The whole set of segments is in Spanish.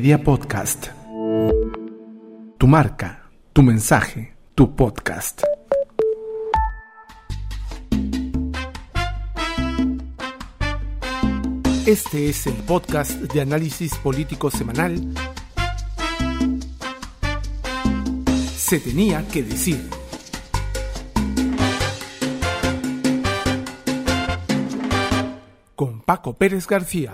Media Podcast. Tu marca, tu mensaje, tu podcast. Este es el podcast de análisis político semanal. Se tenía que decir. Con Paco Pérez García.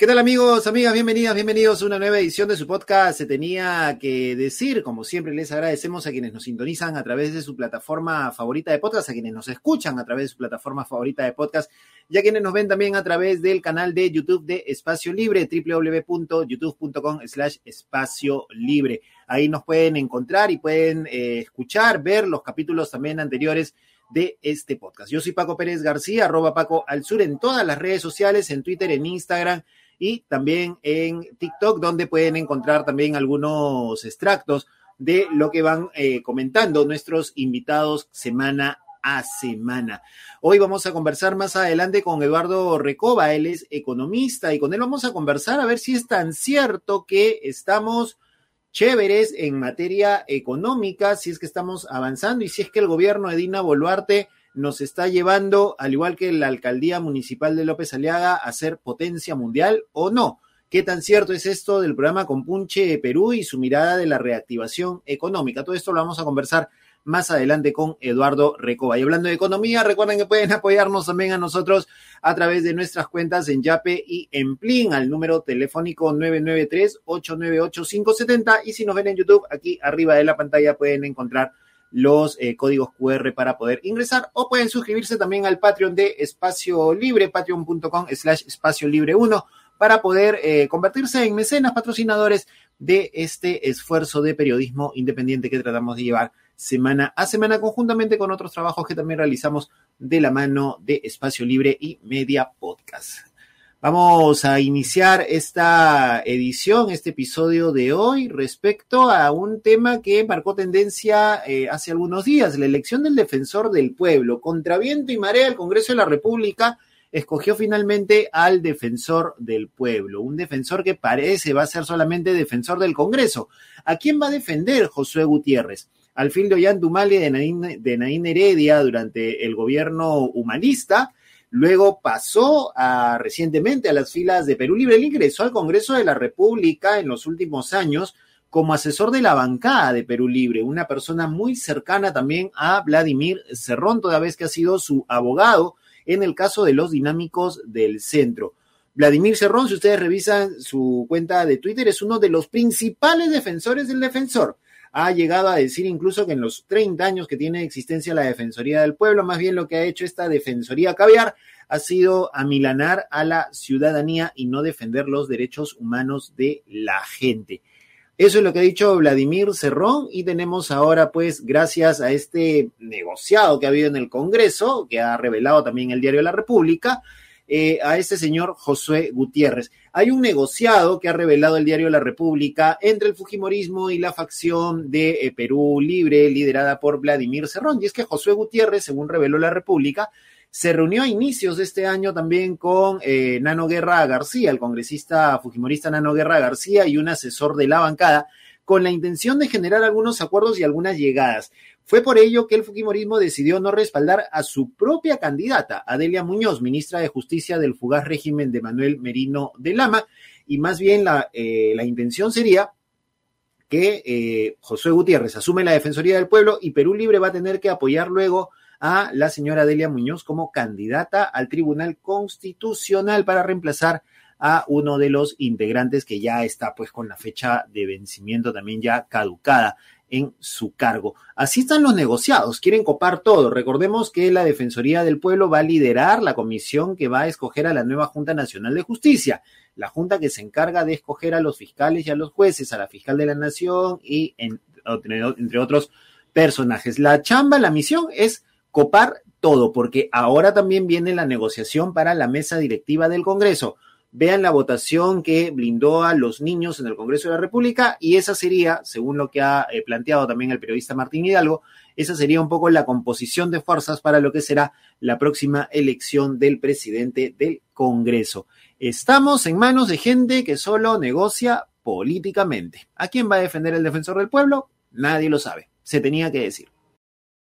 ¿Qué tal amigos, amigas? Bienvenidas, bienvenidos a una nueva edición de su podcast. Se tenía que decir, como siempre les agradecemos a quienes nos sintonizan a través de su plataforma favorita de podcast, a quienes nos escuchan a través de su plataforma favorita de podcast y a quienes nos ven también a través del canal de YouTube de Espacio Libre, www.youtube.com slash espacio libre. Ahí nos pueden encontrar y pueden eh, escuchar, ver los capítulos también anteriores de este podcast. Yo soy Paco Pérez García, arroba Paco al sur en todas las redes sociales, en Twitter, en Instagram y también en TikTok, donde pueden encontrar también algunos extractos de lo que van eh, comentando nuestros invitados semana a semana. Hoy vamos a conversar más adelante con Eduardo Recoba, él es economista y con él vamos a conversar a ver si es tan cierto que estamos chéveres en materia económica, si es que estamos avanzando y si es que el gobierno de Dina Boluarte nos está llevando, al igual que la alcaldía municipal de López Aliaga, a ser potencia mundial o no. ¿Qué tan cierto es esto del programa Compunche Perú y su mirada de la reactivación económica? Todo esto lo vamos a conversar más adelante con Eduardo Recoba. Y hablando de economía, recuerden que pueden apoyarnos también a nosotros a través de nuestras cuentas en Yape y en Plin al número telefónico 993-898-570 y si nos ven en YouTube, aquí arriba de la pantalla pueden encontrar los eh, códigos QR para poder ingresar o pueden suscribirse también al Patreon de Espacio Libre, patreon.com slash espacio libre 1 para poder eh, convertirse en mecenas patrocinadores de este esfuerzo de periodismo independiente que tratamos de llevar semana a semana conjuntamente con otros trabajos que también realizamos de la mano de Espacio Libre y Media Podcast. Vamos a iniciar esta edición, este episodio de hoy, respecto a un tema que marcó tendencia eh, hace algunos días, la elección del defensor del pueblo. Contra viento y marea, el Congreso de la República escogió finalmente al defensor del pueblo, un defensor que parece va a ser solamente defensor del Congreso. ¿A quién va a defender Josué Gutiérrez? Al fin de Ollantumali de de Naín Heredia durante el gobierno humanista, Luego pasó a, recientemente a las filas de Perú Libre. Él ingresó al Congreso de la República en los últimos años como asesor de la bancada de Perú Libre, una persona muy cercana también a Vladimir Cerrón, toda vez que ha sido su abogado en el caso de los dinámicos del centro. Vladimir Cerrón, si ustedes revisan su cuenta de Twitter, es uno de los principales defensores del defensor ha llegado a decir incluso que en los 30 años que tiene existencia la Defensoría del Pueblo, más bien lo que ha hecho esta Defensoría Caviar ha sido amilanar a la ciudadanía y no defender los derechos humanos de la gente. Eso es lo que ha dicho Vladimir Cerrón y tenemos ahora, pues, gracias a este negociado que ha habido en el Congreso, que ha revelado también el Diario la República, eh, a este señor Josué Gutiérrez. Hay un negociado que ha revelado el diario La República entre el Fujimorismo y la facción de eh, Perú Libre, liderada por Vladimir Cerrón. Y es que Josué Gutiérrez, según reveló La República, se reunió a inicios de este año también con eh, Nano Guerra García, el congresista fujimorista Nano Guerra García y un asesor de la bancada, con la intención de generar algunos acuerdos y algunas llegadas. Fue por ello que el Fujimorismo decidió no respaldar a su propia candidata, Adelia Muñoz, ministra de Justicia del fugaz régimen de Manuel Merino de Lama, y más bien la, eh, intención sería que eh, Josué Gutiérrez asume la Defensoría del Pueblo y Perú Libre va a tener que apoyar luego a la señora Adelia Muñoz como candidata al Tribunal Constitucional para reemplazar a uno de los integrantes que ya está pues con la fecha de vencimiento también ya caducada en su cargo. Así están los negociados, quieren copar todo. Recordemos que la Defensoría del Pueblo va a liderar la comisión que va a escoger a la nueva Junta Nacional de Justicia, la Junta que se encarga de escoger a los fiscales y a los jueces, a la fiscal de la Nación y entre otros personajes. La chamba, la misión es copar todo, porque ahora también viene la negociación para la mesa directiva del Congreso vean la votación que blindó a los niños en el Congreso de la República y esa sería, según lo que ha eh, planteado también el periodista Martín Hidalgo, esa sería un poco la composición de fuerzas para lo que será la próxima elección del presidente del Congreso. Estamos en manos de gente que solo negocia políticamente. ¿A quién va a defender el defensor del pueblo? Nadie lo sabe. Se tenía que decir.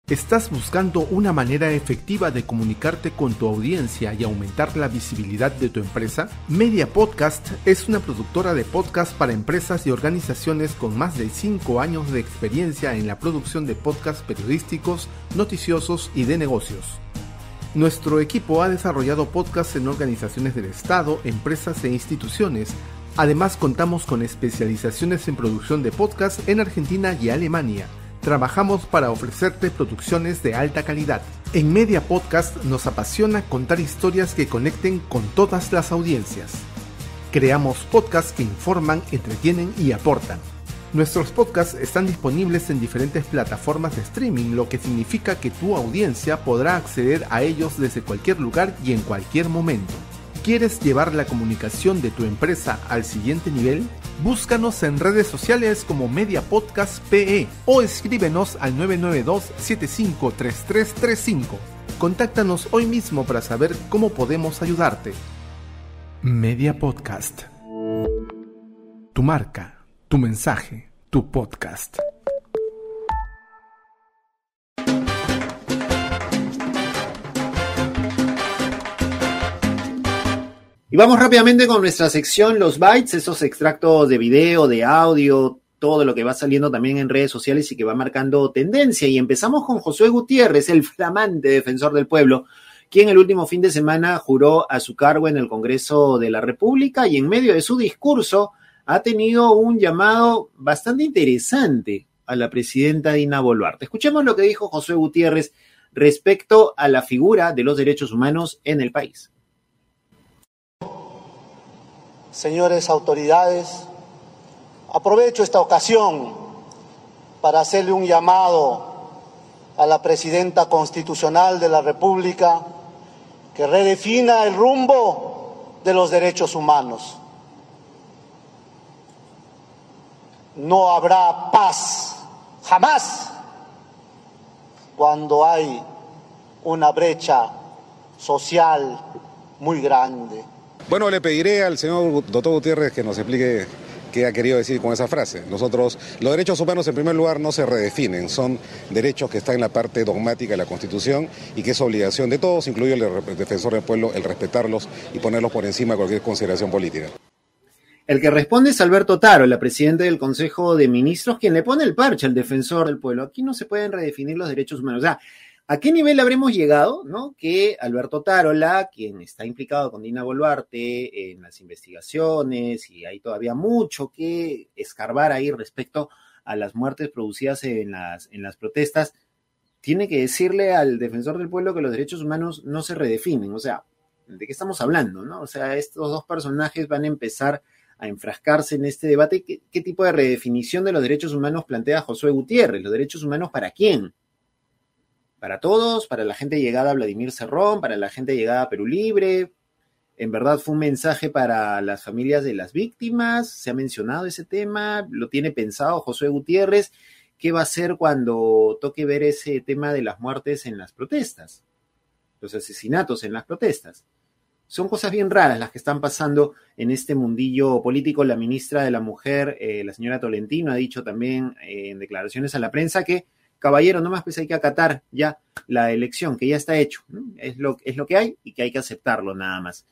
¿Estás buscando una manera efectiva de comunicarte con tu audiencia y aumentar la visibilidad de tu empresa? Media Podcast es una productora de podcast para empresas y organizaciones con más de 5 años de experiencia en la producción de podcasts periodísticos, noticiosos y de negocios. Nuestro equipo ha desarrollado podcasts en organizaciones del Estado, empresas e instituciones. Además contamos con especializaciones en producción de podcasts en Argentina y Alemania trabajamos para ofrecerte producciones de alta calidad. En Media Podcast nos apasiona contar historias que conecten con todas las audiencias. Creamos podcasts que informan, entretienen y aportan. Nuestros podcasts están disponibles en diferentes plataformas de streaming, lo que significa que tu audiencia podrá acceder a ellos desde cualquier lugar y en cualquier momento. ¿Quieres llevar la comunicación de tu empresa al siguiente nivel? Búscanos en redes sociales como Media Podcast PE o escríbenos al 992-753335. Contáctanos hoy mismo para saber cómo podemos ayudarte. Media Podcast. Tu marca, tu mensaje, tu podcast. Y vamos rápidamente con nuestra sección Los Bytes, esos extractos de video, de audio, todo lo que va saliendo también en redes sociales y que va marcando tendencia. Y empezamos con Josué Gutiérrez, el flamante defensor del pueblo, quien el último fin de semana juró a su cargo en el Congreso de la República y en medio de su discurso ha tenido un llamado bastante interesante a la presidenta Dina Boluarte. Escuchemos lo que dijo Josué Gutiérrez respecto a la figura de los derechos humanos en el país señores autoridades, aprovecho esta ocasión para hacerle un llamado a la presidenta constitucional de la República que redefina el rumbo de los derechos humanos. No habrá paz jamás cuando hay una brecha social muy grande. Bueno, le pediré al señor doctor Gutiérrez que nos explique qué ha querido decir con esa frase. Nosotros, los derechos humanos en primer lugar no se redefinen, son derechos que están en la parte dogmática de la Constitución y que es obligación de todos, incluido el defensor del pueblo, el respetarlos y ponerlos por encima de cualquier consideración política. El que responde es Alberto Taro, la presidenta del Consejo de Ministros, quien le pone el parche al defensor del pueblo. Aquí no se pueden redefinir los derechos humanos. O sea, ¿A qué nivel habremos llegado? ¿no? Que Alberto Tarola, quien está implicado con Dina Boluarte en las investigaciones, y hay todavía mucho que escarbar ahí respecto a las muertes producidas en las, en las protestas, tiene que decirle al defensor del pueblo que los derechos humanos no se redefinen. O sea, ¿de qué estamos hablando? ¿no? O sea, estos dos personajes van a empezar a enfrascarse en este debate. ¿Qué, qué tipo de redefinición de los derechos humanos plantea Josué Gutiérrez? ¿Los derechos humanos para quién? Para todos, para la gente llegada a Vladimir Cerrón, para la gente llegada a Perú Libre. En verdad fue un mensaje para las familias de las víctimas, se ha mencionado ese tema, lo tiene pensado Josué Gutiérrez, ¿qué va a hacer cuando toque ver ese tema de las muertes en las protestas? Los asesinatos en las protestas. Son cosas bien raras las que están pasando en este mundillo político. La ministra de la Mujer, eh, la señora Tolentino, ha dicho también eh, en declaraciones a la prensa que caballero, nomás pues hay que acatar ya la elección, que ya está hecho. Es, lo, es lo que hay y que hay que aceptarlo nada más.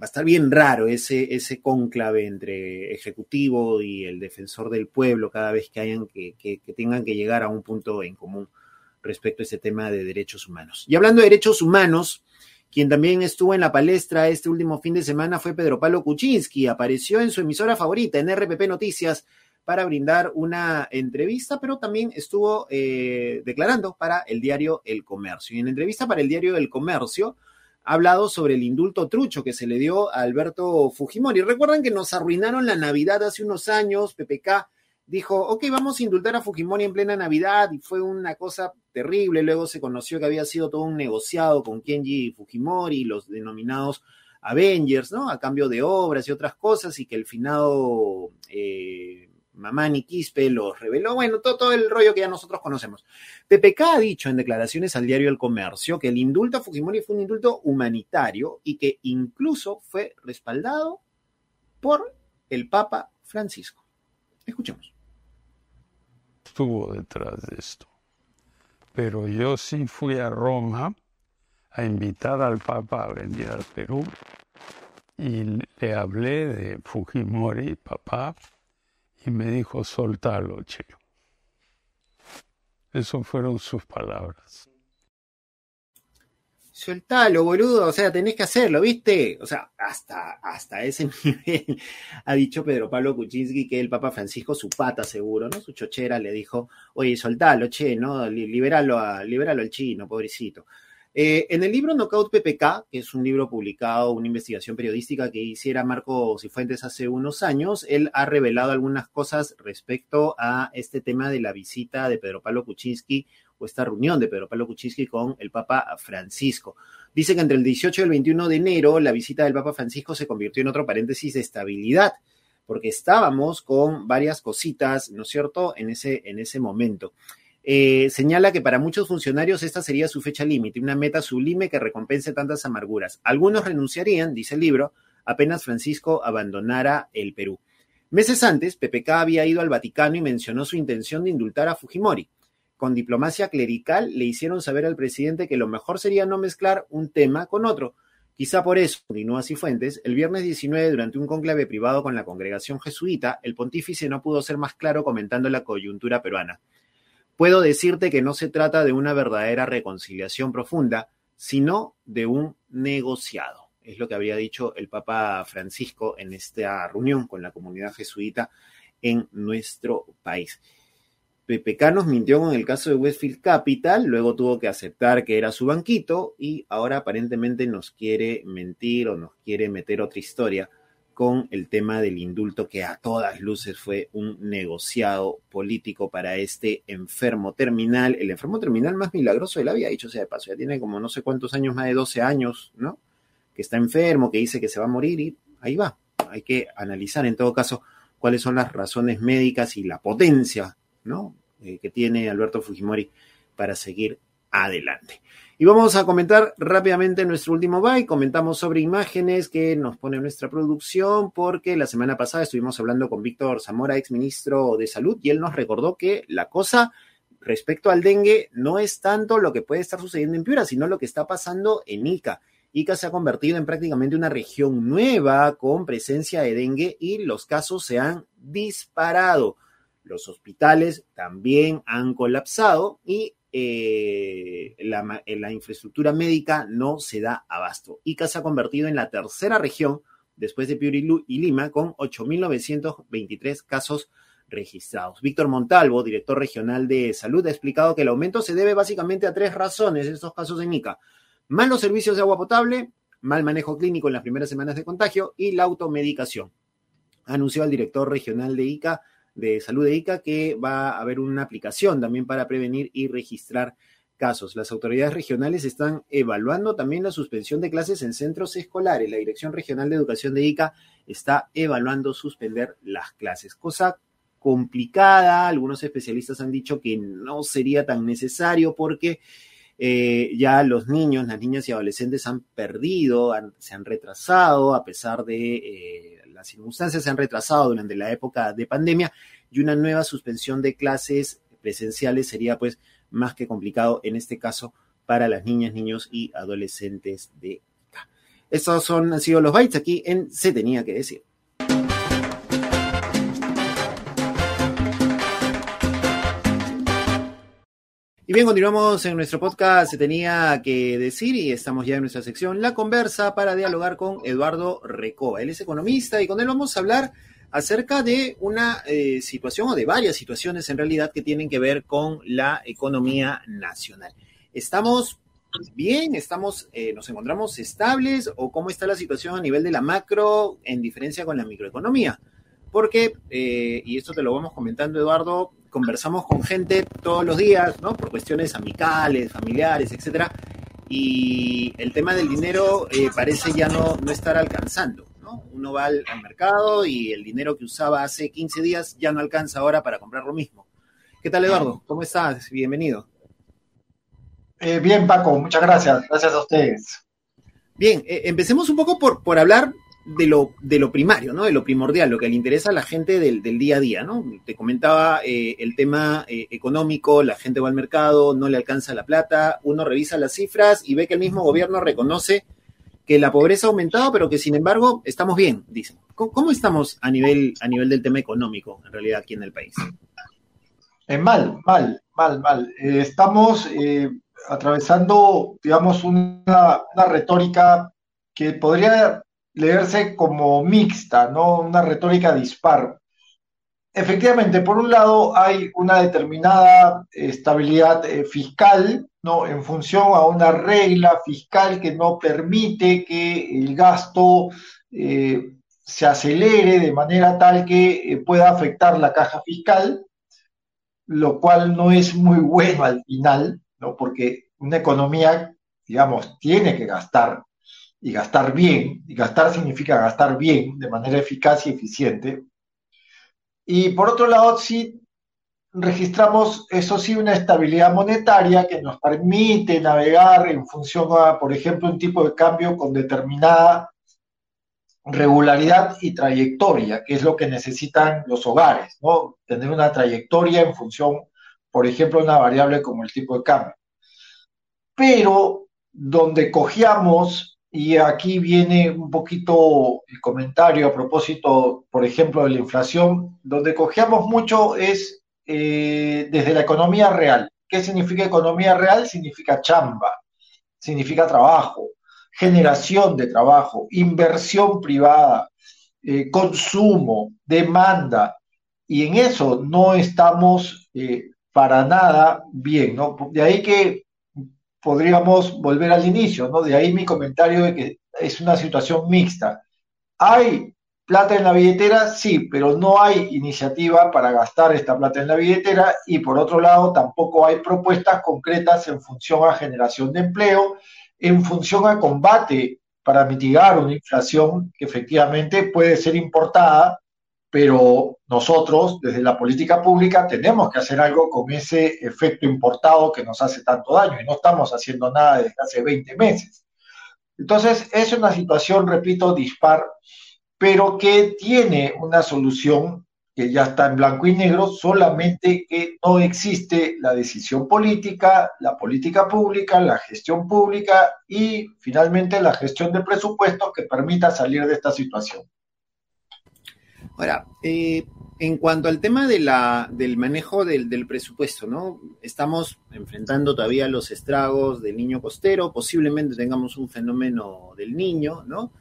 Va a estar bien raro ese, ese cónclave entre ejecutivo y el defensor del pueblo cada vez que, hayan que, que, que tengan que llegar a un punto en común respecto a ese tema de derechos humanos. Y hablando de derechos humanos, quien también estuvo en la palestra este último fin de semana fue Pedro Pablo Kuczynski. Apareció en su emisora favorita, en RPP Noticias, para brindar una entrevista, pero también estuvo eh, declarando para el diario El Comercio. Y en entrevista para el diario El Comercio ha hablado sobre el indulto trucho que se le dio a Alberto Fujimori. Recuerdan que nos arruinaron la Navidad hace unos años, PPK dijo, ok, vamos a indultar a Fujimori en plena Navidad y fue una cosa terrible. Luego se conoció que había sido todo un negociado con Kenji Fujimori, los denominados Avengers, ¿no? A cambio de obras y otras cosas y que el finado eh, Mamani Quispe los reveló, bueno, todo, todo, el rollo que ya nosotros conocemos. PPK ha dicho en declaraciones al diario El Comercio que el indulto a Fujimori fue un indulto humanitario y que incluso fue respaldado por el Papa Francisco. Escuchemos. Estuvo detrás de esto. Pero yo sí fui a Roma a invitar al Papa a venir al Perú y le hablé de Fujimori, papá, y me dijo, soltalo, che. Esas fueron sus palabras. Soltalo, boludo, o sea, tenés que hacerlo, ¿viste? O sea, hasta, hasta ese nivel ha dicho Pedro Pablo Kuczynski que el Papa Francisco, su pata seguro, ¿no? Su chochera le dijo, oye, soltalo, che, ¿no? Liberalo, a, liberalo al chino, pobrecito. Eh, en el libro Knockout PPK, que es un libro publicado, una investigación periodística que hiciera Marco Cifuentes hace unos años, él ha revelado algunas cosas respecto a este tema de la visita de Pedro Pablo Kuczynski o esta reunión de Pedro Pablo Kuczynski con el Papa Francisco. Dice que entre el 18 y el 21 de enero la visita del Papa Francisco se convirtió en otro paréntesis de estabilidad, porque estábamos con varias cositas, ¿no es cierto?, en ese, en ese momento. Eh, señala que para muchos funcionarios esta sería su fecha límite, una meta sublime que recompense tantas amarguras. Algunos renunciarían, dice el libro, apenas Francisco abandonara el Perú. Meses antes, PPK había ido al Vaticano y mencionó su intención de indultar a Fujimori. Con diplomacia clerical le hicieron saber al presidente que lo mejor sería no mezclar un tema con otro. Quizá por eso, continúa Cifuentes, el viernes 19, durante un conclave privado con la congregación jesuita, el pontífice no pudo ser más claro comentando la coyuntura peruana. Puedo decirte que no se trata de una verdadera reconciliación profunda, sino de un negociado. Es lo que había dicho el Papa Francisco en esta reunión con la comunidad jesuita en nuestro país. PPK nos mintió con el caso de Westfield Capital, luego tuvo que aceptar que era su banquito y ahora aparentemente nos quiere mentir o nos quiere meter otra historia con el tema del indulto que a todas luces fue un negociado político para este enfermo terminal, el enfermo terminal más milagroso de la vida, dicho sea de paso, ya tiene como no sé cuántos años, más de 12 años, ¿no? Que está enfermo, que dice que se va a morir y ahí va. Hay que analizar en todo caso cuáles son las razones médicas y la potencia, ¿no? Eh, que tiene Alberto Fujimori para seguir adelante. Y vamos a comentar rápidamente nuestro último byte. Comentamos sobre imágenes que nos pone nuestra producción, porque la semana pasada estuvimos hablando con Víctor Zamora, ex ministro de Salud, y él nos recordó que la cosa respecto al dengue no es tanto lo que puede estar sucediendo en Piura, sino lo que está pasando en Ica. Ica se ha convertido en prácticamente una región nueva con presencia de dengue y los casos se han disparado. Los hospitales también han colapsado y eh, la, la, infraestructura médica no se da abasto. Ica se ha convertido en la tercera región después de Piura y Lima con 8.923 casos registrados. Víctor Montalvo, director regional de salud, ha explicado que el aumento se debe básicamente a tres razones en estos casos en Ica. Malos servicios de agua potable, mal manejo clínico en las primeras semanas de contagio y la automedicación. Anunció el director regional de ICA, de Salud de ICA que va a haber una aplicación también para prevenir y registrar casos. Las autoridades regionales están evaluando también la suspensión de clases en centros escolares. La Dirección Regional de Educación de ICA está evaluando suspender las clases, cosa complicada. Algunos especialistas han dicho que no sería tan necesario porque eh, ya los niños, las niñas y adolescentes han perdido, se han retrasado a pesar de eh, las circunstancias se han retrasado durante la época de pandemia y una nueva suspensión de clases presenciales sería pues más que complicado en este caso para las niñas, niños y adolescentes de. Estos son, han sido los bytes aquí en Se tenía que decir. Y bien, continuamos en nuestro podcast, se tenía que decir, y estamos ya en nuestra sección La Conversa para dialogar con Eduardo Recoba. Él es economista y con él vamos a hablar acerca de una eh, situación o de varias situaciones en realidad que tienen que ver con la economía nacional. ¿Estamos bien? ¿Estamos, eh, nos encontramos estables o cómo está la situación a nivel de la macro en diferencia con la microeconomía? Porque, eh, y esto te lo vamos comentando Eduardo, conversamos con gente todos los días, ¿no? Por cuestiones amicales, familiares, etcétera. Y el tema del dinero eh, parece ya no, no estar alcanzando, ¿no? ¿no? Uno va al, mercado y el dinero que usaba hace 15 días ya no alcanza ahora para comprar lo mismo. ¿Qué tal, Eduardo? ¿Cómo estás? Bienvenido. Eh, bien, Paco, muchas gracias. Gracias a ustedes. Bien, eh, empecemos un poco por, por hablar de lo, de lo primario, ¿no? De lo primordial, lo que le interesa a la gente del, día a día, ¿no? Te comentaba eh, el tema eh, económico, la gente va al mercado, no le alcanza la plata, uno revisa las cifras y ve que el mismo gobierno reconoce que la pobreza ha aumentado, pero que sin embargo estamos bien, dicen. ¿Cómo, estamos a nivel, a nivel del tema económico, en realidad, aquí en el país? Eh, mal, mal, mal, mal. estamos atravesando, digamos, una, una retórica que podría leerse como mixta, ¿no? Una retórica dispar. Efectivamente, por un lado hay una determinada estabilidad eh, fiscal, ¿no? En función a una regla fiscal que no permite que el gasto eh, se acelere de manera tal que eh, pueda afectar la caja fiscal, lo cual no es muy bueno al final, ¿no? Porque una economía, digamos, tiene que gastar, y gastar bien, y gastar significa gastar bien, de manera eficaz y eficiente. Y por otro lado, sí registramos, eso sí, una estabilidad monetaria que nos permite navegar en función a, por ejemplo, un tipo de cambio con determinada regularidad y trayectoria, que es lo que necesitan los hogares, ¿no? Tener una trayectoria en función, por ejemplo, una variable como el tipo de cambio. Pero donde cogíamos y aquí viene un poquito el comentario a propósito, por ejemplo, de la inflación, donde cogíamos mucho es eh, desde la economía real. ¿Qué significa economía real? Significa chamba, significa trabajo, generación de trabajo, inversión privada, eh, consumo, demanda. Y en eso no estamos eh, para nada bien, ¿no? De ahí que podríamos volver al inicio, ¿no? De ahí mi comentario de que es una situación mixta. ¿Hay plata en la billetera? Sí, pero no hay iniciativa para gastar esta plata en la billetera y por otro lado tampoco hay propuestas concretas en función a generación de empleo, en función a combate para mitigar una inflación que efectivamente puede ser importada pero nosotros desde la política pública tenemos que hacer algo con ese efecto importado que nos hace tanto daño y no estamos haciendo nada desde hace 20 meses. Entonces, es una situación, repito, dispar, pero que tiene una solución que ya está en blanco y negro, solamente que no existe la decisión política, la política pública, la gestión pública y finalmente la gestión de presupuestos que permita salir de esta situación. Ahora, eh, en cuanto al tema de la, del manejo del, presupuesto, ¿no? Estamos enfrentando todavía los estragos del niño costero, posiblemente tengamos un fenómeno del niño, ¿no?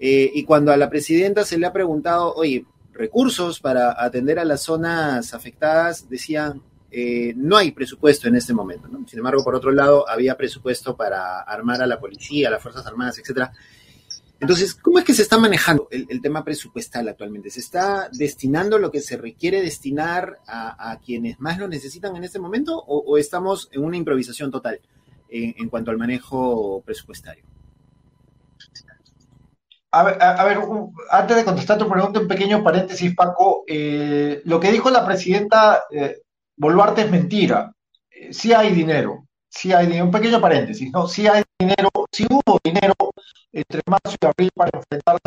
Eh, y cuando a la presidenta se le ha preguntado, oye, recursos para atender a las zonas afectadas, decían, eh, no hay presupuesto en este momento, ¿no? Sin embargo, por otro lado, había presupuesto para armar a la policía, a las Fuerzas Armadas, etcétera. Entonces, ¿cómo es que se está manejando el, tema presupuestal actualmente? ¿Se está destinando lo que se requiere destinar a, quienes más lo necesitan en este momento o, estamos en una improvisación total en, cuanto al manejo presupuestario? A ver, antes de contestar tu pregunta, un pequeño paréntesis, Paco. Eh, lo que dijo la presidenta eh, Boluarte es mentira. Eh, hay dinero, sí hay dinero. Un pequeño paréntesis, ¿no? Sí hay dinero, sí hubo dinero entre marzo y abril para enfrentar,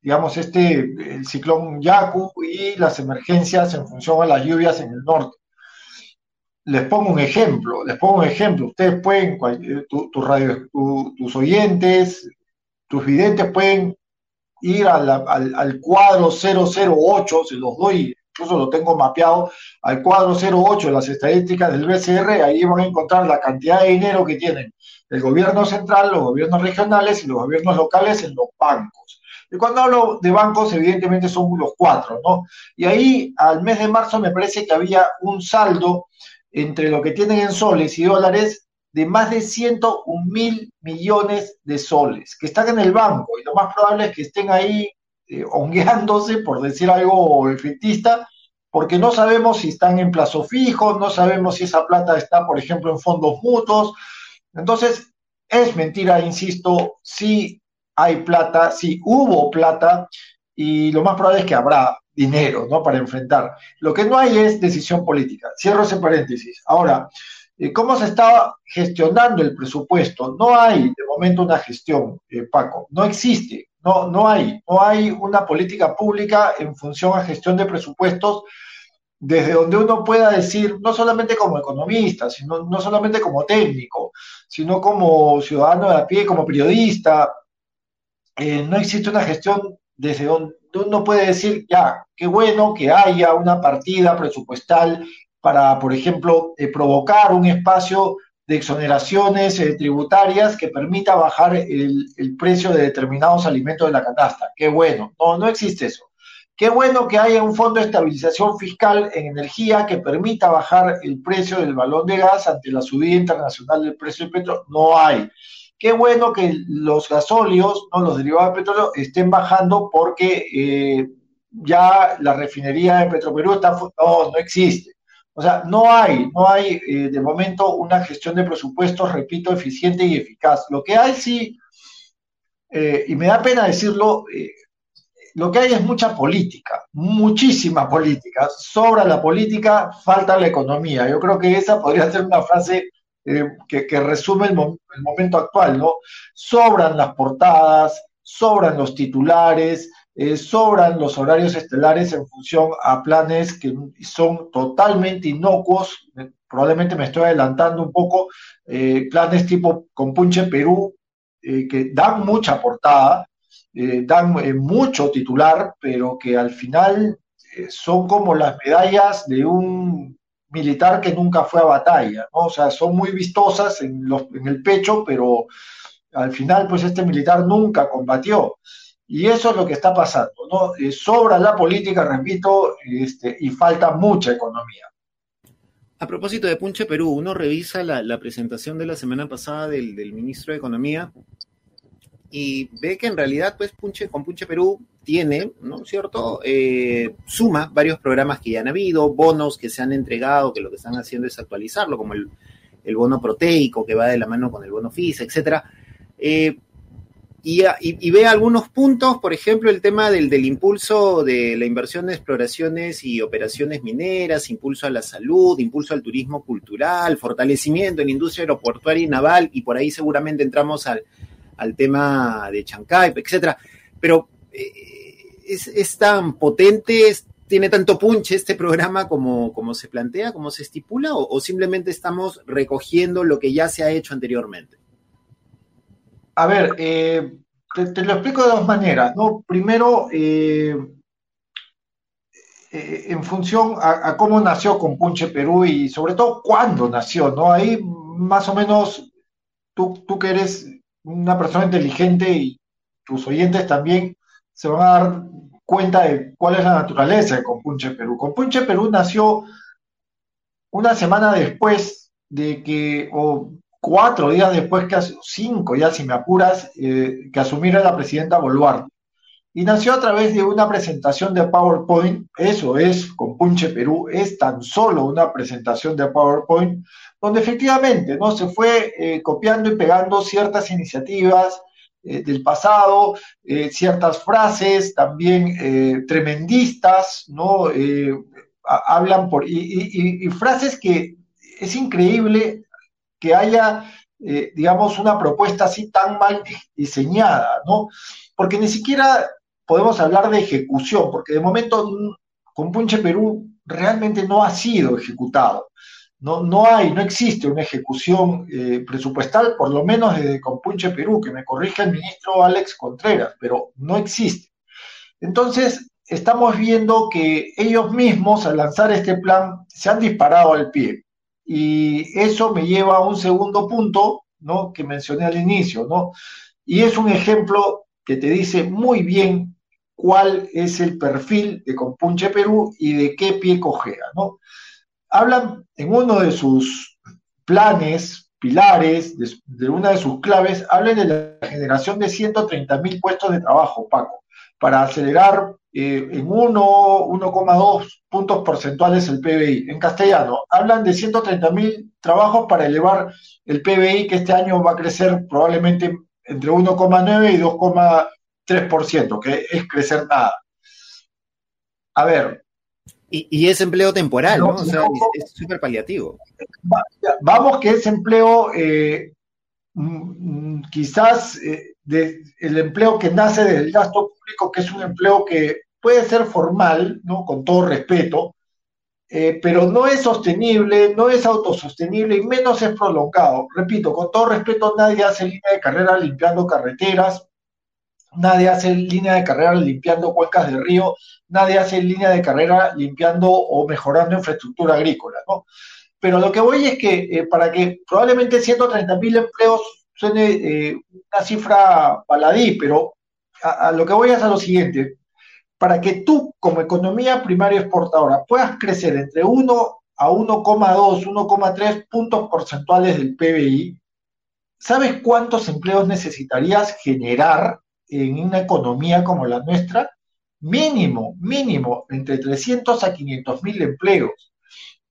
digamos, este, el ciclón Yaku y las emergencias en función a las lluvias en el norte. Les pongo un ejemplo, les pongo un ejemplo. Ustedes pueden, radio, tus oyentes, tus videntes pueden ir al, al, cuadro 008, se los doy, incluso lo tengo mapeado, al cuadro 08, las estadísticas del BCR, ahí van a encontrar la cantidad de dinero que tienen el gobierno central, los gobiernos regionales y los gobiernos locales en los bancos. Y cuando hablo de bancos, evidentemente son los cuatro, ¿no? Y ahí al mes de marzo me parece que había un saldo entre lo que tienen en soles y dólares de más de 101 mil millones de soles que están en el banco y lo más probable es que estén ahí eh, hongueándose, por decir algo efectista, porque no sabemos si están en plazo fijo, no sabemos si esa plata está, por ejemplo, en fondos mutuos, entonces, es mentira, insisto, sí hay plata, sí, hubo plata y lo más probable es que habrá dinero, ¿no? Para enfrentar. Lo que no hay es decisión política. Cierro ese paréntesis. Ahora, eh, ¿cómo se está gestionando el presupuesto? No hay de momento una gestión, eh, Paco, no existe, no, no hay, no hay una política pública en función a gestión de presupuestos desde donde uno pueda decir, no solamente como economista, sino no solamente como técnico, sino como ciudadano de a pie, como periodista, eh, no existe una gestión desde donde uno puede decir, ya, qué bueno que haya una partida presupuestal para, por ejemplo, eh, provocar un espacio de exoneraciones eh, tributarias que permita bajar el, precio de determinados alimentos de la canasta. Qué bueno. No, no existe eso. Qué bueno que haya un fondo de estabilización fiscal en energía que permita bajar el precio del balón de gas ante la subida internacional del precio del petróleo. No hay. Qué bueno que los gasóleos, no los derivados de petróleo, estén bajando porque eh, ya la refinería de Petroperú está... No, no existe. O sea, no hay, no hay eh, de momento una gestión de presupuestos, repito, eficiente y eficaz. Lo que hay sí, eh, y me da pena decirlo, lo que hay es mucha política, muchísima política. Sobra la política, falta la economía. Yo creo que esa podría ser una frase eh, que, resume el, momento actual, ¿no? Sobran las portadas, sobran los titulares, eh, sobran los horarios estelares en función a planes que son totalmente inocuos. Probablemente me estoy adelantando un poco, eh, planes tipo Compunche Perú, que dan mucha portada, eh, dan eh, mucho titular, pero que al final eh, son como las medallas de un militar que nunca fue a batalla, ¿no? O sea, son muy vistosas en, los, en el pecho, pero al final, pues este militar nunca combatió. Y eso es lo que está pasando, ¿no? sobra la política, repito, este, y falta mucha economía. A propósito de Punche Perú, uno revisa la, presentación de la semana pasada del, ministro de Economía y ve que en realidad, pues, Punche, con Punche Perú tiene, ¿no es cierto? Eh, suma varios programas que ya han habido, bonos que se han entregado, que lo que están haciendo es actualizarlo, como el, bono proteico que va de la mano con el bono FISA, etcétera. Eh, y, ve algunos puntos, por ejemplo, el tema del, del, impulso de la inversión de exploraciones y operaciones mineras, impulso a la salud, impulso al turismo cultural, fortalecimiento en industria aeroportuaria y naval, y por ahí seguramente entramos al, al tema de Chancay, etcétera. Pero eh, es, tan potente, tiene tanto punch este programa como, como se plantea, como se estipula, o, simplemente estamos recogiendo lo que ya se ha hecho anteriormente? A ver, eh, te, lo explico de dos maneras, ¿no? Primero, eh, en función a, cómo nació con Punche Perú y sobre todo cuándo nació, ¿no? Ahí más o menos tú, tú que eres una persona inteligente y tus oyentes también se van a dar cuenta de cuál es la naturaleza de Compunche Perú. Compunche Perú nació una semana después de que, o cuatro días después, que cinco ya si me apuras, eh, que asumiera la presidenta Boluarte. Y nació a través de una presentación de PowerPoint, eso es Compunche Perú, es tan solo una presentación de PowerPoint donde efectivamente ¿no? se fue eh, copiando y pegando ciertas iniciativas eh, del pasado, eh, ciertas frases también tremendistas, ¿no? hablan por, y, frases que es increíble que haya, digamos, una propuesta así tan mal diseñada, ¿no? Porque ni siquiera podemos hablar de ejecución, porque de momento mm, con Punche Perú realmente no ha sido ejecutado. No, no hay, no existe una ejecución eh, presupuestal, por lo menos desde Compunche Perú, que me corrija el ministro Alex Contreras, pero no existe. Entonces, estamos viendo que ellos mismos, al lanzar este plan, se han disparado al pie. Y eso me lleva a un segundo punto, ¿no? Que mencioné al inicio, ¿no? Y es un ejemplo que te dice muy bien cuál es el perfil de Compunche Perú y de qué pie cojea, ¿no? hablan en uno de sus planes, pilares, de, una de sus claves, hablan de la generación de 130 mil puestos de trabajo, Paco, para acelerar eh, en 1, 1,2 puntos porcentuales el PBI. En castellano, hablan de 130 mil trabajos para elevar el PBI, que este año va a crecer probablemente entre 1,9 y 2,3%, que es crecer nada. A ver. Y, es empleo temporal, ¿no? O sea, es súper paliativo. Vamos que es empleo, eh, mm, mm, quizás eh, el empleo que nace del gasto público, que es un empleo que puede ser formal, ¿no? Con todo respeto, eh, pero no es sostenible, no es autosostenible y menos es prolongado. Repito, con todo respeto, nadie hace línea de carrera limpiando carreteras, nadie hace línea de carrera limpiando cuencas de río, nadie hace línea de carrera limpiando o mejorando infraestructura agrícola, ¿no? Pero lo que voy es que eh, para que probablemente 130 mil empleos suene eh, una cifra baladí, pero a, a, lo que voy es a lo siguiente para que tú como economía primaria exportadora puedas crecer entre 1 a 1,2, 1,3 puntos porcentuales del PBI, ¿sabes cuántos empleos necesitarías generar en una economía como la nuestra? Mínimo, mínimo, entre 300 a 500 mil empleos.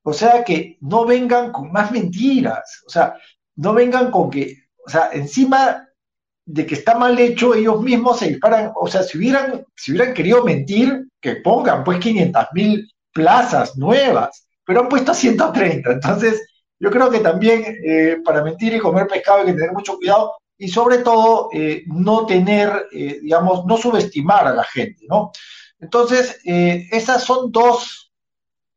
O sea que no vengan con más mentiras, o sea, no vengan con que, o sea, encima de que está mal hecho, ellos mismos se disparan, o sea, si hubieran, si hubieran querido mentir, que pongan pues 500 mil plazas nuevas, pero han puesto 130, entonces yo creo que también eh, para mentir y comer pescado hay que tener mucho cuidado y sobre todo eh, no tener, eh, digamos, no subestimar a la gente, ¿no? Entonces, esas son dos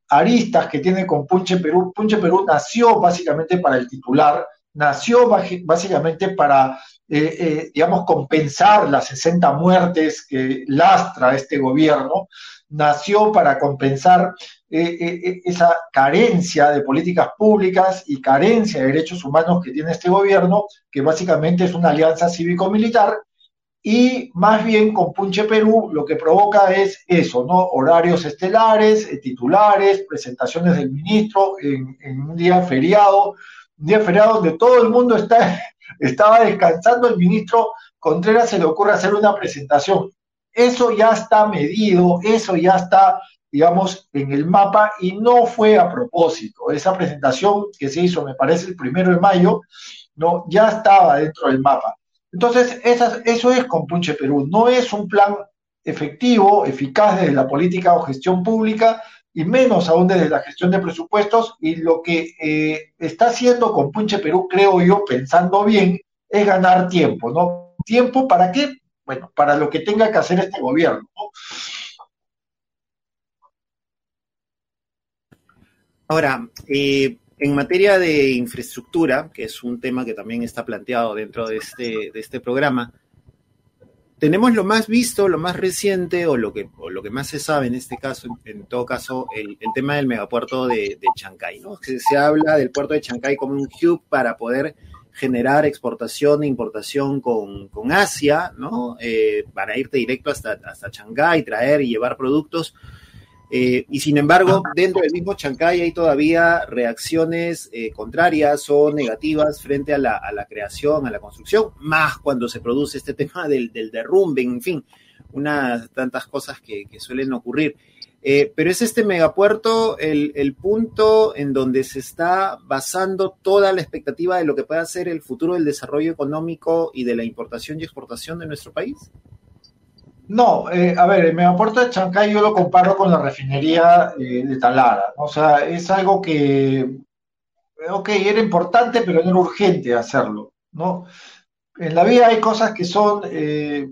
aristas que tiene con Punche Perú. Punche Perú nació básicamente para el titular, nació básicamente para eh, eh, digamos, compensar las 60 muertes que lastra este gobierno, nació para compensar eh, esa carencia de políticas públicas y carencia de derechos humanos que tiene este gobierno, que básicamente es una alianza cívico-militar, y más bien con Punche Perú lo que provoca es eso, ¿no? Horarios estelares, titulares, presentaciones del ministro en, en un día feriado, día feriado donde todo el mundo está estaba descansando el ministro Contreras, se le ocurre hacer una presentación. Eso ya está medido, eso ya está, digamos, en el mapa y no fue a propósito. Esa presentación que se hizo, me parece, el primero de mayo, no, ya estaba dentro del mapa. Entonces, eso es con Punche Perú. No es un plan efectivo, eficaz desde la política o gestión pública, y menos aún desde la gestión de presupuestos. Y lo que eh, está haciendo con Punche Perú, creo yo, pensando bien, es ganar tiempo, ¿no? ¿Tiempo para qué? Bueno, para lo que tenga que hacer este gobierno. Ahora, eh, en materia de infraestructura, que es un tema que también está planteado dentro de este, de este programa, tenemos lo más visto, lo más reciente o lo que, lo que más se sabe en este caso, en, todo caso, el, tema del megapuerto de, de Chancay, ¿no? Se, habla del puerto de Chancay como un hub para poder generar exportación e importación con, Asia, ¿no? Eh, para irte directo hasta, hasta Chancay, traer y llevar productos eh, y sin embargo, dentro del mismo Chancay hay todavía reacciones eh, contrarias o negativas frente a la, creación, a la construcción, más cuando se produce este tema del, derrumbe, en fin, unas tantas cosas que, suelen ocurrir. Eh, pero es este megapuerto el, el, punto en donde se está basando toda la expectativa de lo que pueda ser el futuro del desarrollo económico y de la importación y exportación de nuestro país. No, eh, a ver, el megapuerto de Chancay yo lo comparo con la refinería eh, de Talara. O sea, es algo que, ok, era importante, pero no era urgente hacerlo, ¿no? En la vida hay cosas que son eh,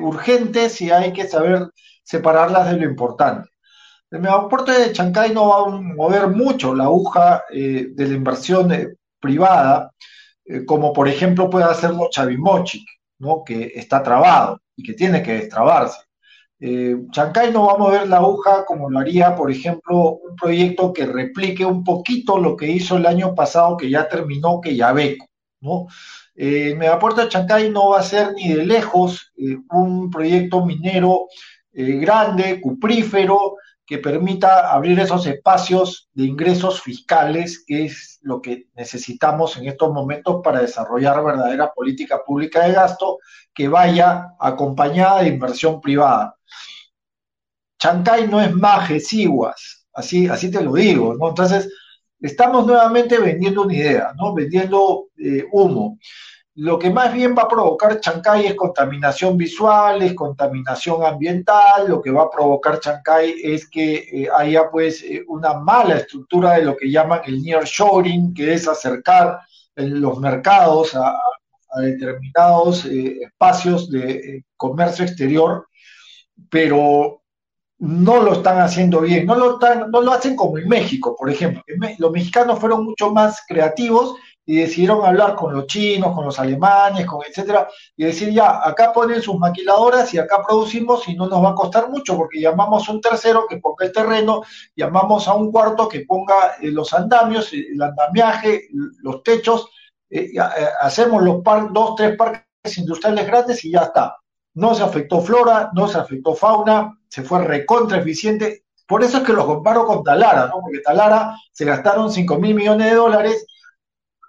urgentes y hay que saber separarlas de lo importante. El megapuerto de Chancay no va a mover mucho la aguja de la inversión privada, como por ejemplo puede hacerlo Chavimochic, ¿no? que está trabado y que tiene que destrabarse. Eh, Chancay no va a mover la aguja como lo haría, por ejemplo, un proyecto que replique un poquito lo que hizo el año pasado, que ya terminó, que ya Beco, ¿no? Eh, Chancay no va a ser ni de lejos eh, un proyecto minero eh, grande, cuprífero, que permita abrir esos espacios de ingresos fiscales, que es lo que necesitamos en estos momentos para desarrollar verdadera política pública de gasto que vaya acompañada de inversión privada. Chancay no es Maje, Siguas, así, así te lo digo, ¿no? Entonces, estamos nuevamente vendiendo una idea, ¿no? Vendiendo eh, humo. Lo que más bien va a provocar Chancay es contaminación visual, es contaminación ambiental, lo que va a provocar Chancay es que eh, haya pues eh, una mala estructura de lo que llaman el nearshoring, que es acercar los mercados a, determinados eh, espacios de comercio exterior, pero no lo están haciendo bien, no lo, no lo hacen como en México, por ejemplo. Los mexicanos fueron mucho más creativos y decidieron hablar con los chinos, con los alemanes, con etcétera, y decir ya, acá ponen sus maquiladoras y acá producimos y no nos va a costar mucho porque llamamos a un tercero que ponga el terreno, llamamos a un cuarto que ponga eh, los andamios, eh, el andamiaje, los techos, eh, hacemos los par dos, tres parques industriales grandes y ya está. No se afectó flora, no se afectó fauna, se fue recontra eficiente. Por eso es que lo comparo con Talara, ¿no? Porque Talara se gastaron 5 mil millones de dólares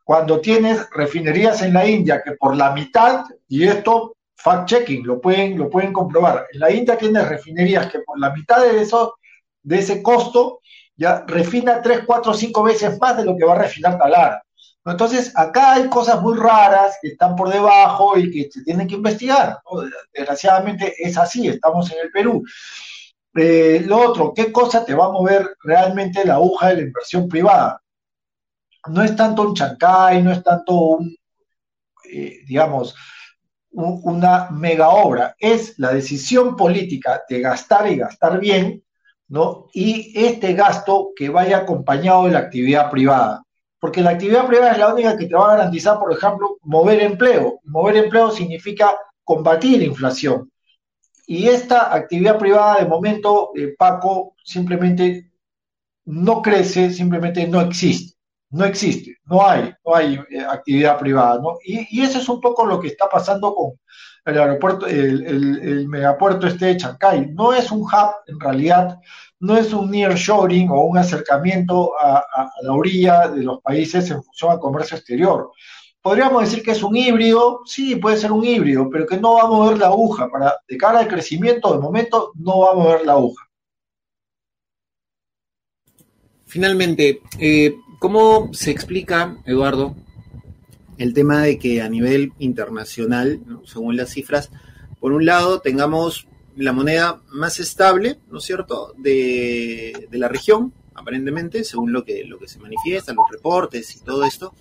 cuando tienes refinerías en la India que por la mitad, y esto fact-checking, lo pueden, lo pueden comprobar, en la India tienes refinerías que por la mitad de, eso, de ese costo ya refina 3, 4, 5 veces más de lo que va a refinar Talara. Entonces, acá hay cosas muy raras que están por debajo y que se tienen que investigar. Desgraciadamente es así, estamos en el Perú. Eh, lo otro, ¿qué cosa te va a mover realmente la aguja de la inversión privada? No es tanto un chancay, no es tanto un, eh, digamos, una mega obra, es la decisión política de gastar y gastar bien, ¿no? Y este gasto que vaya acompañado de la actividad privada. Porque la actividad privada es la única que te va a garantizar, por ejemplo, mover empleo. Mover empleo significa combatir la inflación. Y esta actividad privada, de momento, eh, Paco, simplemente no crece, simplemente no existe no existe, no hay, no hay eh, actividad privada, ¿no? Y, eso es un poco lo que está pasando con el aeropuerto, el, megapuerto este de Chancay. No es un hub, en realidad, no es un nearshoring o un acercamiento a, la orilla de los países en función al comercio exterior. Podríamos decir que es un híbrido, sí, puede ser un híbrido, pero que no va a mover la aguja. Para, de cara al crecimiento, de momento, no va a mover la aguja. Finalmente, eh, ¿Cómo se explica, Eduardo, el tema de que a nivel internacional, según las cifras, por un lado tengamos la moneda más estable, ¿no es cierto?, de, la región, aparentemente, según lo que, lo que se manifiesta, los reportes y todo esto.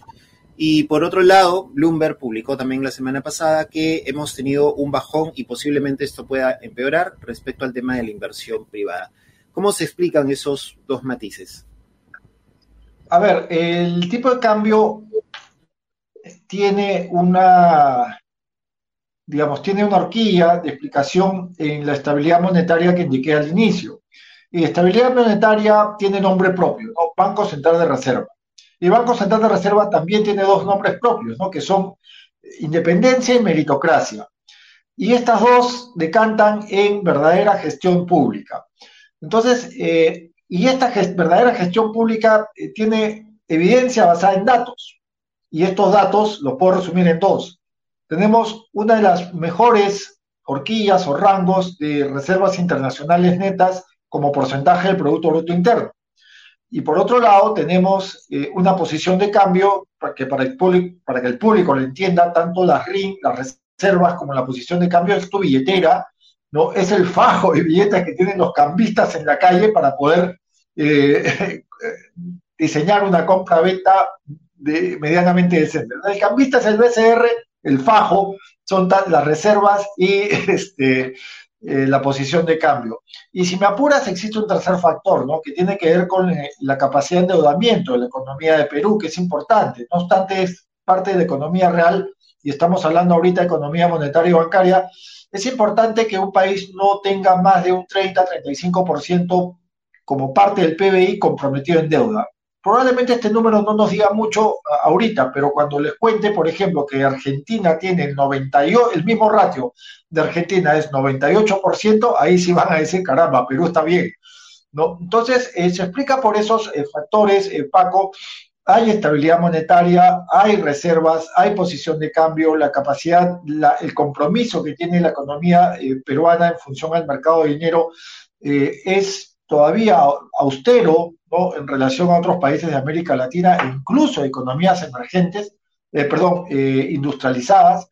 Y por otro lado, Bloomberg publicó también la semana pasada que hemos tenido un bajón y posiblemente esto pueda empeorar respecto al tema de la inversión privada. ¿Cómo se explican esos dos matices? A ver, el tipo de cambio tiene una, digamos, tiene una horquilla de explicación en la estabilidad monetaria que indiqué al inicio. Y estabilidad monetaria tiene nombre propio, ¿no? Banco Central de Reserva. Y Banco Central de Reserva también tiene dos nombres propios, ¿no? Que son independencia y meritocracia. Y estas dos decantan en verdadera gestión pública. Entonces, eh, y esta verdadera gestión pública eh, tiene evidencia basada en datos. Y estos datos los puedo resumir en dos. Tenemos una de las mejores horquillas o rangos de reservas internacionales netas como porcentaje del Producto Bruto Interno. Y por otro lado, tenemos eh, una posición de cambio para que, para, el público, para que el público lo entienda, tanto las RIN, las reservas, como la posición de cambio es tu billetera, ¿no? Es el fajo de billetes que tienen los cambistas en la calle para poder eh, diseñar una compra-venta de, medianamente decente. El cambista es el BCR, el fajo, son las reservas y este, eh, la posición de cambio. Y si me apuras, existe un tercer factor, ¿no? Que tiene que ver con eh, la capacidad de endeudamiento de la economía de Perú, que es importante. No obstante, es parte de la economía real y estamos hablando ahorita de economía monetaria y bancaria es importante que un país no tenga más de un 30-35% como parte del PBI comprometido en deuda. Probablemente este número no nos diga mucho ahorita, pero cuando les cuente, por ejemplo, que Argentina tiene el 98, el mismo ratio de Argentina es 98%, ahí sí van a decir, caramba, Perú está bien. ¿No? Entonces, eh, se explica por esos eh, factores, eh, Paco, hay estabilidad monetaria, hay reservas, hay posición de cambio, la capacidad, el compromiso que tiene la economía eh, peruana en función al mercado de dinero eh, es todavía austero en relación a otros países de América Latina e incluso economías emergentes. eh, perdón, industrializadas.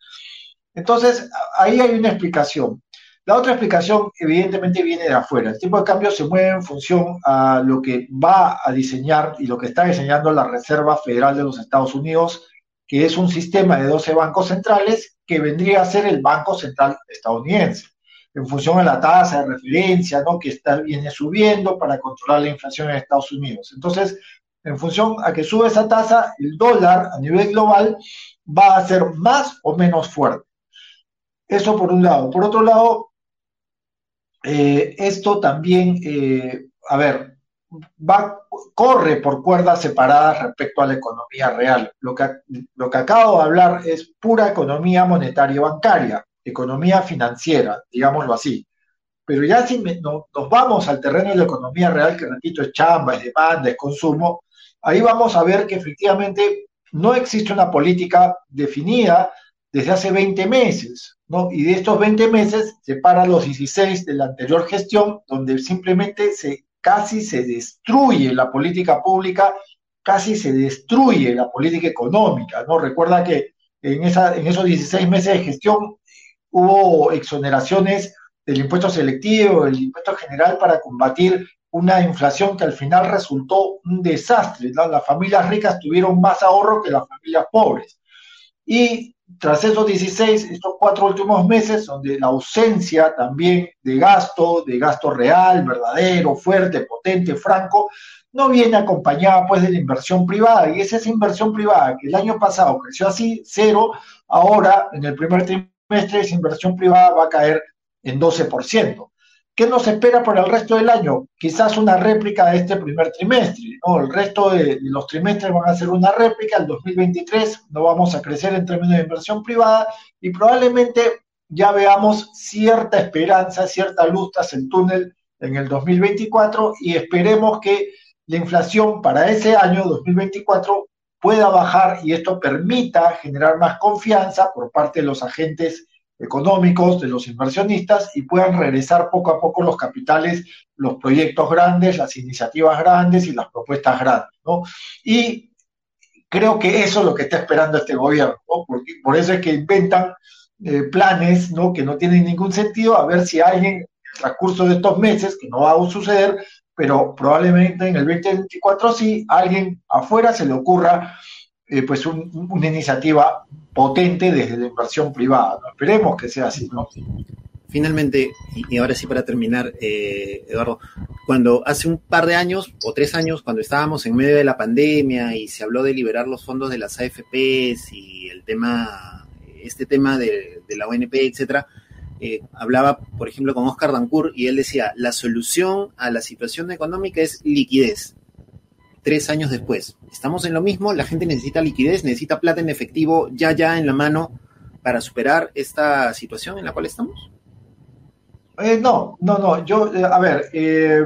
Entonces, ahí hay una explicación. La otra explicación, evidentemente, viene de afuera. El tipo de cambio se mueve en función a lo que va a diseñar y lo que está diseñando la Reserva Federal de los Estados Unidos, que es un sistema de 12 bancos centrales que vendría a ser el Banco Central estadounidense, en función a la tasa de referencia, ¿no? que está, viene subiendo para controlar la inflación en Estados Unidos. Entonces, en función a que sube esa tasa, el dólar a nivel global va a ser más o menos fuerte. Eso por un lado. Por otro lado, eh, esto también, eh, a ver, va, corre por cuerdas separadas respecto a la economía real. Lo que, lo que acabo de hablar es pura economía monetaria bancaria, economía financiera, digámoslo así. Pero ya si nos vamos al terreno de la economía real, que repito es chamba, es demanda, es consumo, ahí vamos a ver que efectivamente no existe una política definida desde hace 20 meses. Y de estos 20 meses se para los 16 de la anterior gestión, donde simplemente se, casi se destruye la política pública, casi se destruye la política económica, ¿no? Recuerda que en, esa, en esos 16 meses de gestión hubo exoneraciones del impuesto selectivo, del impuesto general para combatir una inflación que al final resultó un desastre. Las familias ricas tuvieron más ahorro que las familias pobres. Y tras esos 16, estos cuatro últimos meses, donde la ausencia también de gasto, de gasto real, verdadero, fuerte, potente, franco, no viene acompañada pues de la inversión privada. Y es esa inversión privada que el año pasado creció así, cero, ahora en el primer trimestre esa inversión privada va a caer en 12%. ¿Qué nos espera por el resto del año? Quizás una réplica de este primer trimestre, ¿no? El resto de, los trimestres van a ser una réplica, el 2023 no vamos a crecer en términos de inversión privada y probablemente ya veamos cierta esperanza, cierta luz tras el túnel en el 2024 y esperemos que la inflación para ese año 2024 pueda bajar y esto permita generar más confianza por parte de los agentes económicos de los inversionistas y puedan regresar poco a poco los capitales, los proyectos grandes, las iniciativas grandes y las propuestas grandes. Y creo que eso es lo que está esperando este gobierno, ¿no? Porque, por eso es que inventan eh, planes. Que no tienen ningún sentido, a ver si alguien, en el transcurso de estos meses, que no va a suceder, pero probablemente en el 2024 sí, alguien afuera se le ocurra eh, pues una iniciativa potente desde la inversión privada. Esperemos que sea así, ¿no? Finalmente, y ahora sí para terminar, eh, Eduardo, cuando hace un par de años o tres años, cuando estábamos en medio de la pandemia y se habló de liberar los fondos de las AFPs y el tema, este tema de, la ONP, etcétera, eh, hablaba, por ejemplo, con Oscar Dancourt y él decía, la solución a la situación económica es liquidez tres años después. Estamos en lo mismo, la gente necesita liquidez, necesita plata en efectivo ya, ya en la mano para superar esta situación en la cual estamos. Eh, no, no, no, yo, eh, a ver, eh,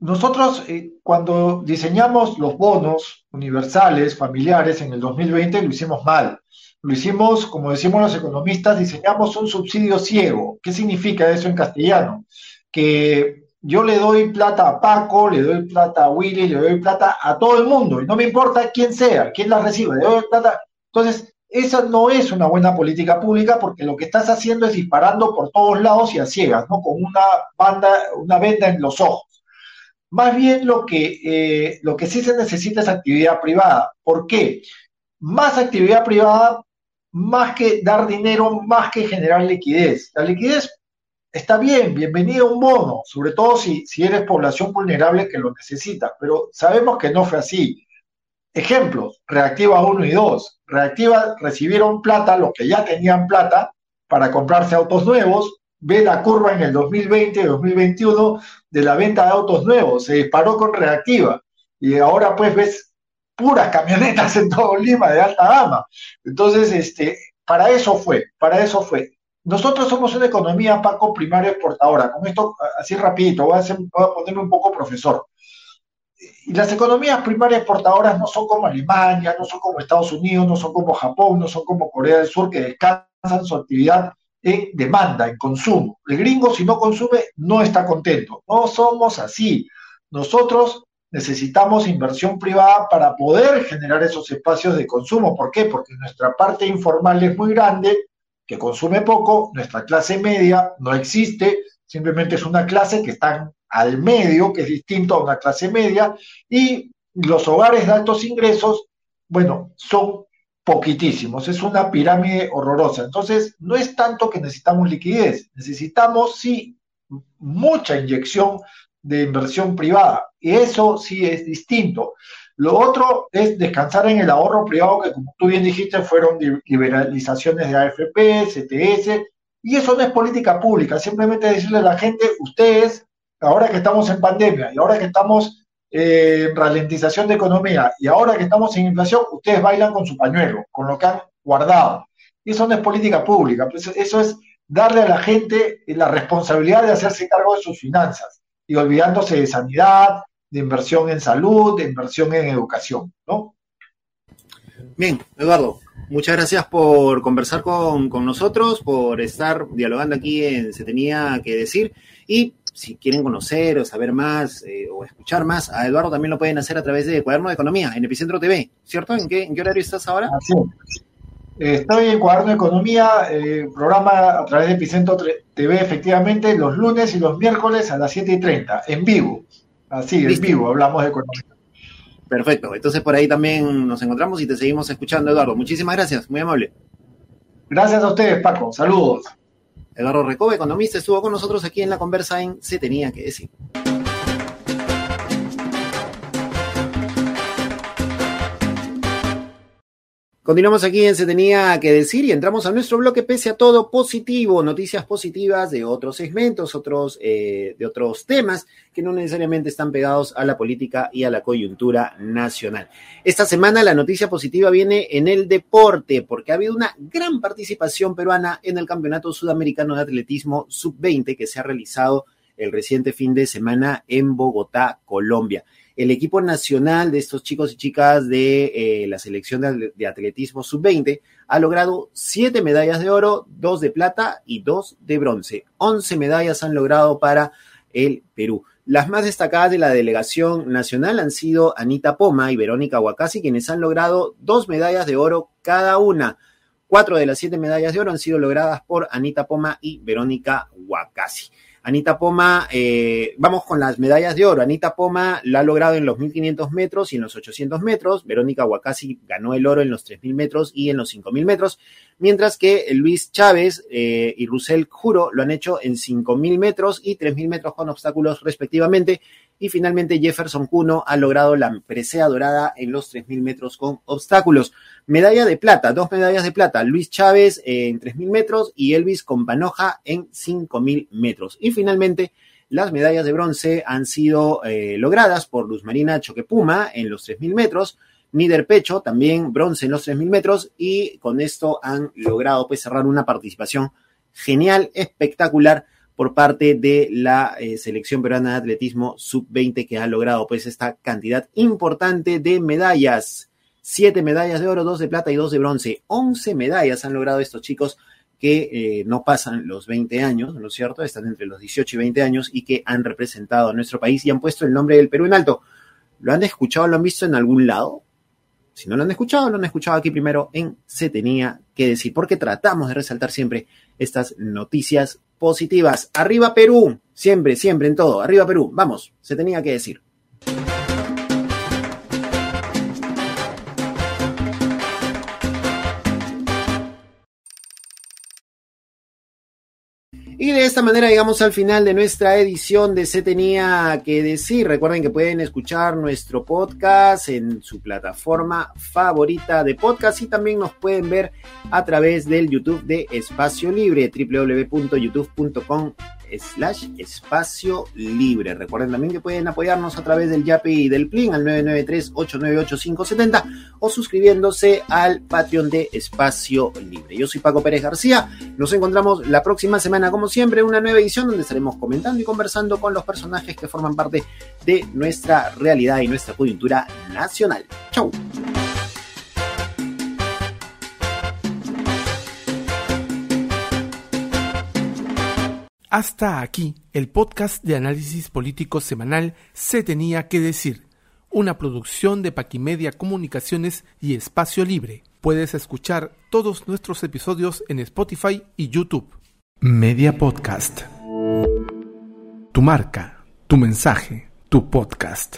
nosotros cuando diseñamos los bonos universales, familiares, en el 2020 lo hicimos mal. Lo hicimos, como decimos los economistas, diseñamos un subsidio ciego. ¿Qué significa eso en castellano? Que yo le doy plata a Paco, le doy plata a Willy, le doy plata a todo el mundo, y no me importa quién sea, quién la recibe, le doy plata. Entonces, esa no es una buena política pública porque lo que estás haciendo es disparando por todos lados y a ciegas, ¿no? Con una banda, una venda en los ojos. Más bien lo que, eh, lo que sí se necesita es actividad privada. ¿Por qué? Más actividad privada, más que dar dinero, más que generar liquidez. La liquidez está bien, bienvenido un bono, sobre todo si, si eres población vulnerable que lo necesita, pero sabemos que no fue así. Ejemplos, Reactiva 1 y 2. Reactiva recibieron plata, los que ya tenían plata, para comprarse autos nuevos. Ve la curva en el 2020 2021 de la venta de autos nuevos. Se disparó con Reactiva. Y ahora pues ves puras camionetas en todo Lima de alta gama. Entonces, este, para eso fue, para eso fue. Nosotros somos una economía, Paco, primaria exportadora. Con esto, así rapidito, voy a, ponerme un poco profesor. Y las economías primarias exportadoras no son como Alemania, no son como Estados Unidos, no son como Japón, no son como Corea del Sur, que descansan su actividad en demanda, en consumo. El gringo, si no consume, no está contento. No somos así. Nosotros necesitamos inversión privada para poder generar esos espacios de consumo. ¿Por qué? Porque nuestra parte informal es muy grande, que consume poco, nuestra clase media no existe, simplemente es una clase que está al medio, que es distinto a una clase media, y los hogares de altos ingresos, bueno, son poquitísimos, es una pirámide horrorosa. Entonces, no es tanto que necesitamos liquidez, necesitamos sí mucha inyección de inversión privada, y eso sí es distinto. Lo otro es descansar en el ahorro privado, que como tú bien dijiste, fueron liberalizaciones de AFP, CTS, y eso no es política pública, simplemente decirle a la gente, ustedes, ahora que estamos en pandemia y ahora que estamos en ralentización de economía y ahora que estamos en inflación, ustedes bailan con su pañuelo, con lo que han guardado. Y eso no es política pública, pues eso es darle a la gente la responsabilidad de hacerse cargo de sus finanzas y olvidándose de sanidad, de inversión en salud, de inversión en educación, ¿no? Bien, Eduardo, muchas gracias por conversar con, con nosotros, por estar dialogando aquí en Se Tenía que Decir y si quieren conocer o saber más eh, o escuchar más a Eduardo, también lo pueden hacer a través de Cuaderno de Economía en Epicentro TV, ¿cierto? ¿En qué, en qué horario estás ahora? Así Estoy en Cuaderno de Economía, eh, programa a través de Epicentro TV, efectivamente, los lunes y los miércoles a las 7 y 30, en vivo. Así, en vivo, hablamos de economía. Perfecto, entonces por ahí también nos encontramos y te seguimos escuchando, Eduardo. Muchísimas gracias, muy amable. Gracias a ustedes, Paco. Saludos. Eduardo Recoba, economista, estuvo con nosotros aquí en la conversa en Se Tenía que Decir. Continuamos aquí en Se Tenía que Decir y entramos a nuestro bloque pese a todo positivo, noticias positivas de otros segmentos, otros, eh, de otros temas que no necesariamente están pegados a la política y a la coyuntura nacional. Esta semana la noticia positiva viene en el deporte porque ha habido una gran participación peruana en el Campeonato Sudamericano de Atletismo Sub-20 que se ha realizado el reciente fin de semana en Bogotá, Colombia el equipo nacional de estos chicos y chicas de eh, la selección de, atletismo sub-20 ha logrado siete medallas de oro, dos de plata y dos de bronce. Once medallas han logrado para el Perú. Las más destacadas de la delegación nacional han sido Anita Poma y Verónica Huacasi, quienes han logrado dos medallas de oro cada una. Cuatro de las siete medallas de oro han sido logradas por Anita Poma y Verónica Huacasi. Anita Poma, eh, vamos con las medallas de oro. Anita Poma la ha logrado en los 1500 metros y en los 800 metros. Verónica Huacasi ganó el oro en los 3000 metros y en los 5000 metros. Mientras que Luis Chávez eh, y Rusel Juro lo han hecho en 5000 metros y 3000 metros con obstáculos respectivamente. Y finalmente Jefferson Cuno ha logrado la presea dorada en los 3.000 metros con obstáculos. Medalla de plata, dos medallas de plata. Luis Chávez en 3.000 metros y Elvis Companoja en 5.000 metros. Y finalmente las medallas de bronce han sido eh, logradas por Luz Marina Choquepuma en los 3.000 metros. Nider Pecho, también bronce en los 3.000 metros, y con esto han logrado pues, cerrar una participación genial, espectacular por parte de la eh, selección peruana de atletismo sub-20 que ha logrado pues esta cantidad importante de medallas. Siete medallas de oro, dos de plata y dos de bronce. Once medallas han logrado estos chicos que eh, no pasan los 20 años, ¿no es cierto? Están entre los 18 y 20 años y que han representado a nuestro país y han puesto el nombre del Perú en alto. ¿Lo han escuchado, lo han visto en algún lado? Si no lo han escuchado, lo han escuchado aquí primero en Se tenía que decir, porque tratamos de resaltar siempre estas noticias positivas. Arriba Perú, siempre, siempre en todo. Arriba Perú, vamos, se tenía que decir. Y de esta manera llegamos al final de nuestra edición de Se tenía que decir. Recuerden que pueden escuchar nuestro podcast en su plataforma favorita de podcast y también nos pueden ver a través del YouTube de Espacio Libre, www.youtube.com slash espacio libre. Recuerden también que pueden apoyarnos a través del Yapi y del Plin al 993-898-570 o suscribiéndose al Patreon de Espacio Libre. Yo soy Paco Pérez García. Nos encontramos la próxima semana, como siempre, en una nueva edición donde estaremos comentando y conversando con los personajes que forman parte de nuestra realidad y nuestra coyuntura nacional. Chau. Hasta aquí el podcast de análisis político semanal Se tenía que decir una producción de Paquimedia Comunicaciones y Espacio Libre. Puedes escuchar todos nuestros episodios en Spotify y YouTube. Media Podcast. Tu marca, tu mensaje, tu podcast.